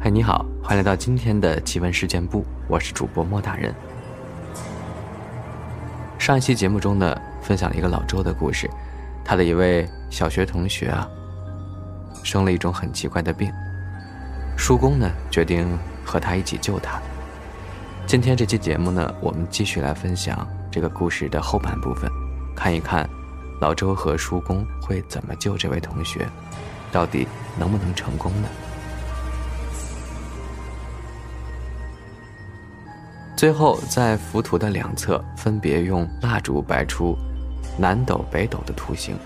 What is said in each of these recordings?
嗨，你好，欢迎来到今天的奇闻事件部，我是主播莫大人。上一期节目中呢，分享了一个老周的故事，他的一位小学同学啊，生了一种很奇怪的病，叔公呢决定和他一起救他。今天这期节目呢，我们继续来分享这个故事的后半部分，看一看老周和叔公会怎么救这位同学，到底能不能成功呢？最后，在浮屠的两侧分别用蜡烛摆出南斗、北斗的图形，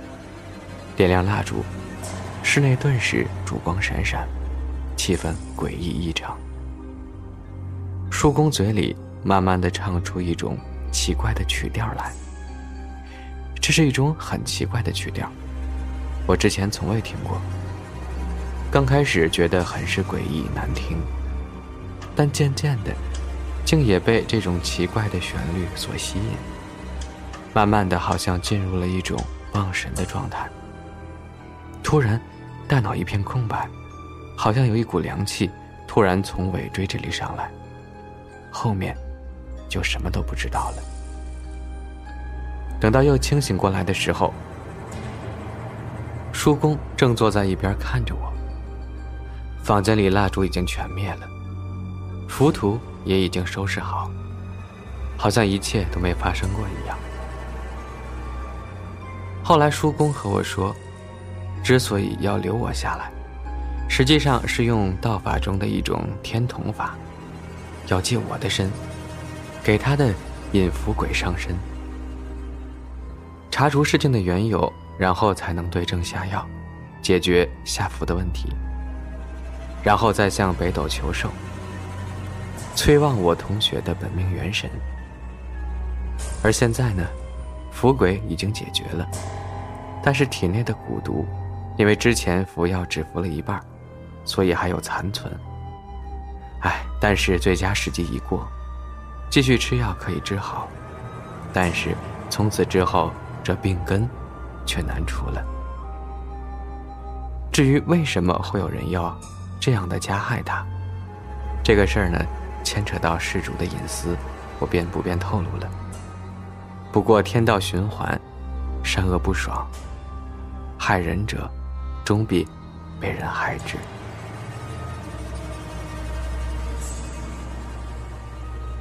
点亮蜡烛，室内顿时烛光闪闪，气氛诡异异常。叔公嘴里慢慢的唱出一种奇怪的曲调来，这是一种很奇怪的曲调，我之前从未听过。刚开始觉得很是诡异难听，但渐渐的。竟也被这种奇怪的旋律所吸引，慢慢的，好像进入了一种忘神的状态。突然，大脑一片空白，好像有一股凉气突然从尾椎这里上来，后面就什么都不知道了。等到又清醒过来的时候，叔公正坐在一边看着我。房间里蜡烛已经全灭了，浮屠。也已经收拾好，好像一切都没发生过一样。后来叔公和我说，之所以要留我下来，实际上是用道法中的一种天童法，要借我的身，给他的引伏鬼上身，查出事情的缘由，然后才能对症下药，解决下服的问题，然后再向北斗求寿。催旺我同学的本命元神，而现在呢，符鬼已经解决了，但是体内的蛊毒，因为之前服药只服了一半，所以还有残存。唉，但是最佳时机已过，继续吃药可以治好，但是从此之后这病根却难除了。至于为什么会有人要这样的加害他，这个事儿呢？牵扯到事主的隐私，我便不便透露了。不过天道循环，善恶不爽，害人者，终必被人害之。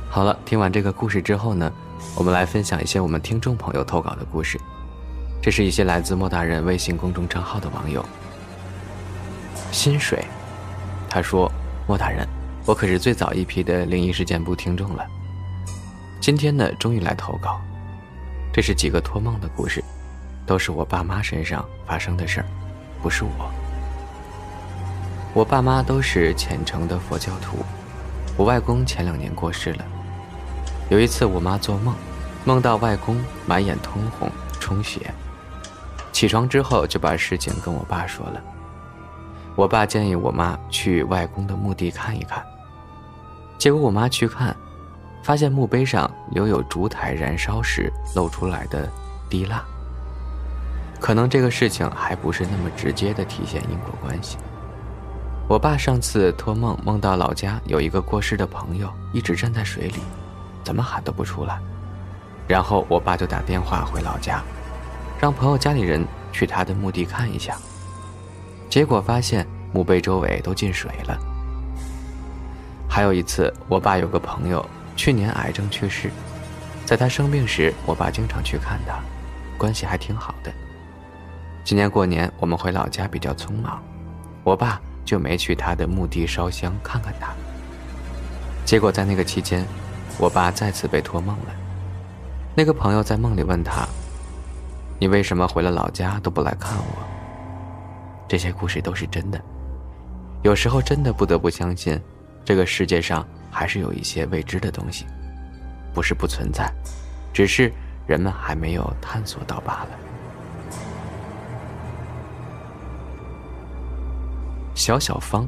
好了，听完这个故事之后呢，我们来分享一些我们听众朋友投稿的故事。这是一些来自莫大人微信公众账号的网友。心水，他说：“莫大人。”我可是最早一批的灵异事件部听众了。今天呢，终于来投稿。这是几个托梦的故事，都是我爸妈身上发生的事儿，不是我。我爸妈都是虔诚的佛教徒。我外公前两年过世了。有一次，我妈做梦，梦到外公满眼通红，充血。起床之后，就把事情跟我爸说了。我爸建议我妈去外公的墓地看一看。结果我妈去看，发现墓碑上留有烛台燃烧时露出来的滴蜡。可能这个事情还不是那么直接的体现因果关系。我爸上次托梦梦到老家有一个过世的朋友一直站在水里，怎么喊都不出来。然后我爸就打电话回老家，让朋友家里人去他的墓地看一下。结果发现墓碑周围都进水了。还有一次，我爸有个朋友去年癌症去世，在他生病时，我爸经常去看他，关系还挺好的。今年过年我们回老家比较匆忙，我爸就没去他的墓地烧香看看他。结果在那个期间，我爸再次被托梦了。那个朋友在梦里问他：“你为什么回了老家都不来看我？”这些故事都是真的，有时候真的不得不相信。这个世界上还是有一些未知的东西，不是不存在，只是人们还没有探索到罢了。小小方。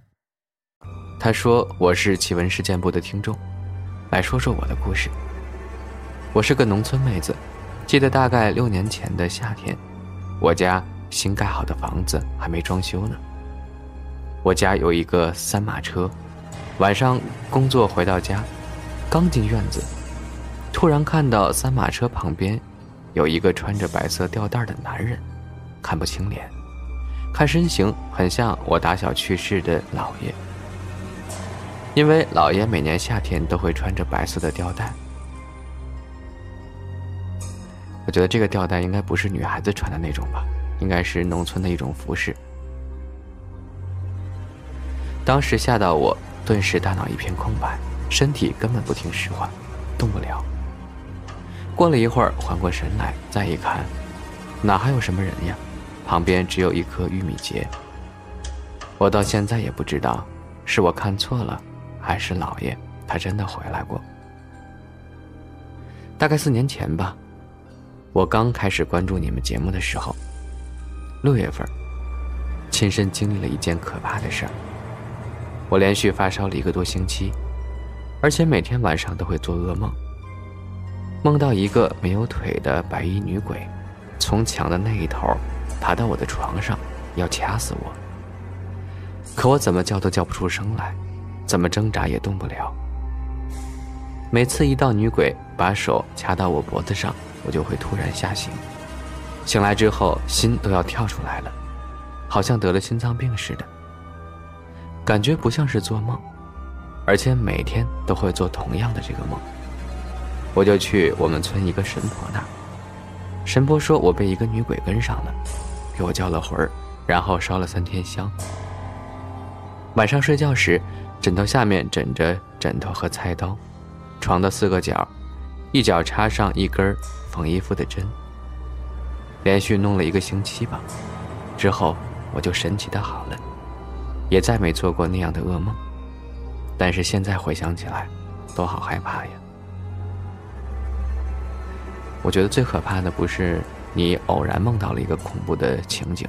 他说：“我是奇闻事件部的听众，来说说我的故事。我是个农村妹子，记得大概六年前的夏天，我家新盖好的房子还没装修呢。我家有一个三马车，晚上工作回到家，刚进院子，突然看到三马车旁边有一个穿着白色吊带的男人，看不清脸，看身形很像我打小去世的姥爷。因为姥爷每年夏天都会穿着白色的吊带。”我觉得这个吊带应该不是女孩子穿的那种吧，应该是农村的一种服饰。当时吓到我，顿时大脑一片空白，身体根本不听使唤，动不了。过了一会儿，缓过神来，再一看，哪还有什么人呀？旁边只有一颗玉米结。我到现在也不知道，是我看错了，还是老爷他真的回来过。大概四年前吧。我刚开始关注你们节目的时候，六月份，亲身经历了一件可怕的事儿。我连续发烧了一个多星期，而且每天晚上都会做噩梦，梦到一个没有腿的白衣女鬼，从墙的那一头爬到我的床上，要掐死我。可我怎么叫都叫不出声来，怎么挣扎也动不了。每次一到女鬼把手掐到我脖子上。我就会突然吓醒，醒来之后心都要跳出来了，好像得了心脏病似的。感觉不像是做梦，而且每天都会做同样的这个梦。我就去我们村一个神婆那儿，神婆说我被一个女鬼跟上了，给我叫了魂儿，然后烧了三天香。晚上睡觉时，枕头下面枕着枕头和菜刀，床的四个角，一角插上一根。缝衣服的针，连续弄了一个星期吧，之后我就神奇的好了，也再没做过那样的噩梦。但是现在回想起来，都好害怕呀。我觉得最可怕的不是你偶然梦到了一个恐怖的情景，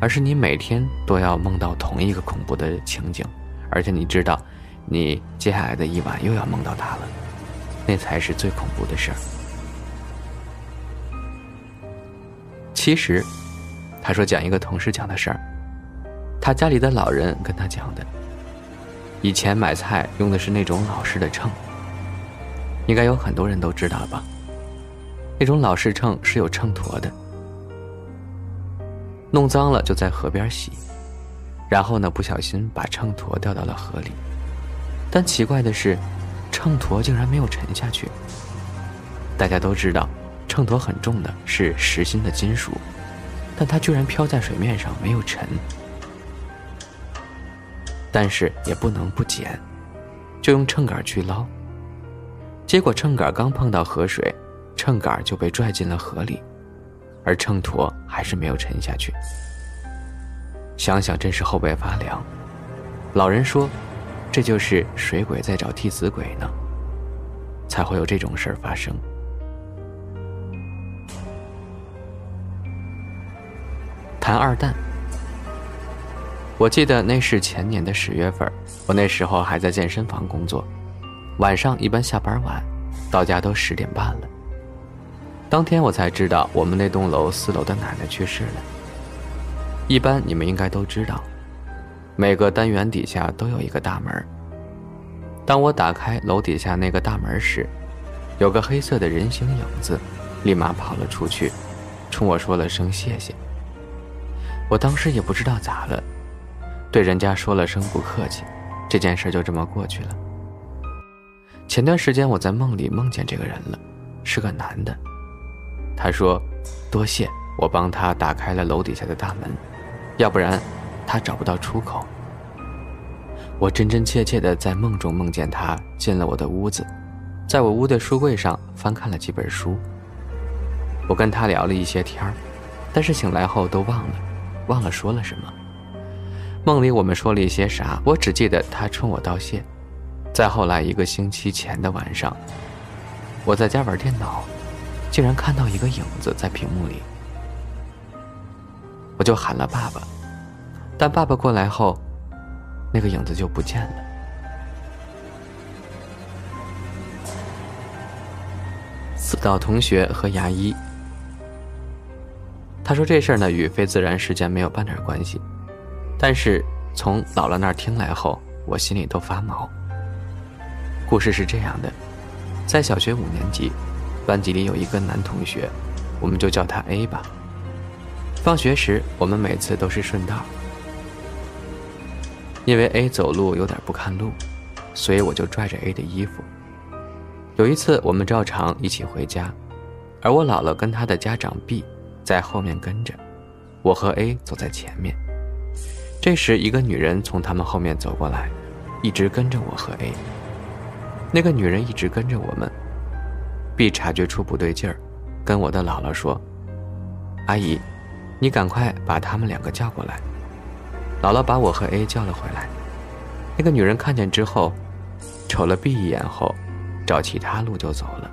而是你每天都要梦到同一个恐怖的情景，而且你知道，你接下来的一晚又要梦到他了，那才是最恐怖的事儿。其实，他说讲一个同事讲的事儿。他家里的老人跟他讲的。以前买菜用的是那种老式的秤，应该有很多人都知道吧？那种老式秤是有秤砣的，弄脏了就在河边洗，然后呢不小心把秤砣掉到了河里，但奇怪的是，秤砣竟然没有沉下去。大家都知道。秤砣很重的，是实心的金属，但它居然漂在水面上，没有沉。但是也不能不捡，就用秤杆去捞。结果秤杆刚碰到河水，秤杆就被拽进了河里，而秤砣还是没有沉下去。想想真是后背发凉。老人说，这就是水鬼在找替死鬼呢，才会有这种事儿发生。谈二蛋，我记得那是前年的十月份，我那时候还在健身房工作，晚上一般下班晚，到家都十点半了。当天我才知道我们那栋楼四楼的奶奶去世了。一般你们应该都知道，每个单元底下都有一个大门。当我打开楼底下那个大门时，有个黑色的人形影子，立马跑了出去，冲我说了声谢谢。我当时也不知道咋了，对人家说了声不客气，这件事就这么过去了。前段时间我在梦里梦见这个人了，是个男的。他说：“多谢我帮他打开了楼底下的大门，要不然他找不到出口。”我真真切切的在梦中梦见他进了我的屋子，在我屋的书柜上翻看了几本书。我跟他聊了一些天儿，但是醒来后都忘了。忘了说了什么。梦里我们说了一些啥，我只记得他冲我道谢。再后来一个星期前的晚上，我在家玩电脑，竟然看到一个影子在屏幕里，我就喊了爸爸，但爸爸过来后，那个影子就不见了。四岛同学和牙医，他说这事儿呢与非自然事件没有半点关系，但是从姥姥那儿听来后，我心里都发毛。故事是这样的，在小学五年级，班级里有一个男同学，我们就叫他 A 吧。放学时，我们每次都是顺道，因为 A 走路有点不看路，所以我就拽着 A 的衣服。有一次，我们照常一起回家，而我姥姥跟她的家长 B 在后面跟着，我和 A 走在前面。这时，一个女人从他们后面走过来，一直跟着我和 A。那个女人一直跟着我们，B 察觉出不对劲儿，跟我的姥姥说：“阿姨，你赶快把他们两个叫过来。”姥姥把我和 A 叫了回来。那个女人看见之后，瞅了 B 一眼后，找其他路就走了。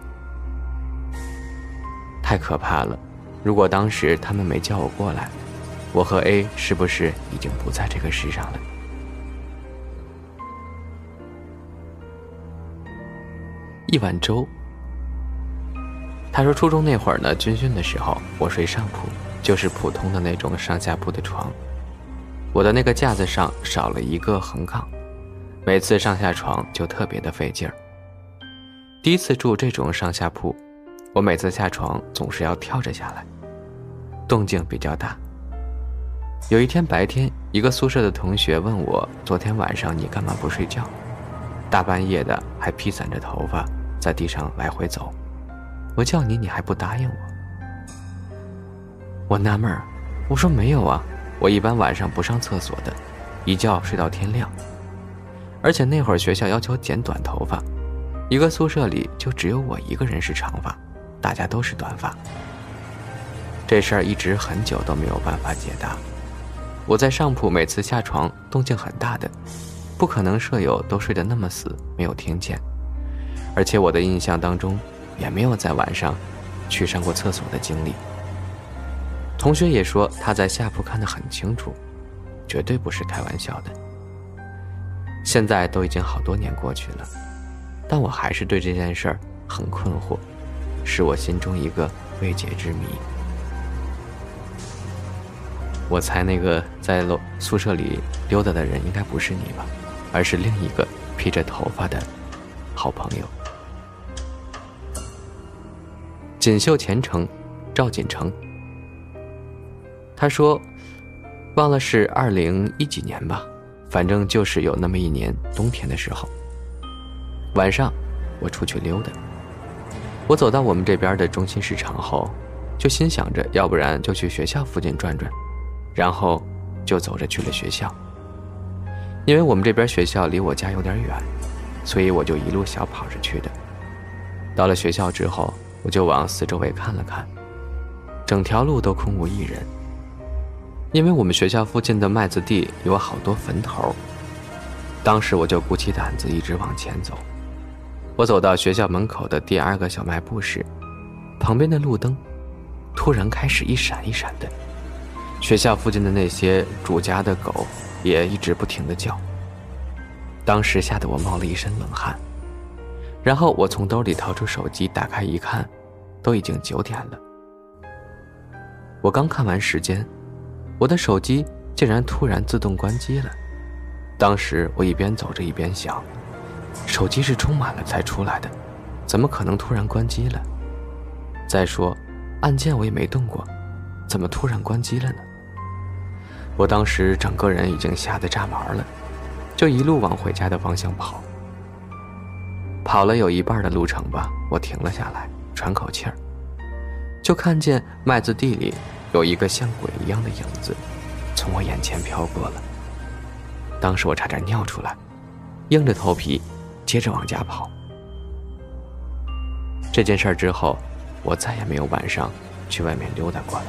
太可怕了！如果当时他们没叫我过来，我和 A 是不是已经不在这个世上了？一碗粥。他说，初中那会儿呢，军训的时候，我睡上铺，就是普通的那种上下铺的床。我的那个架子上少了一个横杠，每次上下床就特别的费劲儿。第一次住这种上下铺，我每次下床总是要跳着下来，动静比较大。有一天白天，一个宿舍的同学问我：“昨天晚上你干嘛不睡觉？大半夜的还披散着头发？”在地上来回走，我叫你，你还不答应我。我纳闷儿，我说没有啊，我一般晚上不上厕所的，一觉睡到天亮。而且那会儿学校要求剪短头发，一个宿舍里就只有我一个人是长发，大家都是短发。这事儿一直很久都没有办法解答。我在上铺，每次下床动静很大的，不可能舍友都睡得那么死，没有听见。而且我的印象当中，也没有在晚上去上过厕所的经历。同学也说他在下铺看得很清楚，绝对不是开玩笑的。现在都已经好多年过去了，但我还是对这件事儿很困惑，是我心中一个未解之谜。我猜那个在楼宿舍里溜达的人应该不是你吧，而是另一个披着头发的好朋友。锦绣前程，赵锦成。他说：“忘了是二零一几年吧，反正就是有那么一年冬天的时候。晚上，我出去溜达。我走到我们这边的中心市场后，就心想着，要不然就去学校附近转转，然后就走着去了学校。因为我们这边学校离我家有点远，所以我就一路小跑着去的。到了学校之后。”我就往四周围看了看，整条路都空无一人。因为我们学校附近的麦子地有好多坟头，当时我就鼓起胆子一直往前走。我走到学校门口的第二个小卖部时，旁边的路灯突然开始一闪一闪的，学校附近的那些主家的狗也一直不停的叫。当时吓得我冒了一身冷汗，然后我从兜里掏出手机，打开一看。都已经九点了，我刚看完时间，我的手机竟然突然自动关机了。当时我一边走着一边想，手机是充满了才出来的，怎么可能突然关机了？再说，按键我也没动过，怎么突然关机了呢？我当时整个人已经吓得炸毛了，就一路往回家的方向跑。跑了有一半的路程吧，我停了下来。喘口气儿，就看见麦子地里有一个像鬼一样的影子，从我眼前飘过了。当时我差点尿出来，硬着头皮接着往家跑。这件事之后，我再也没有晚上去外面溜达过了。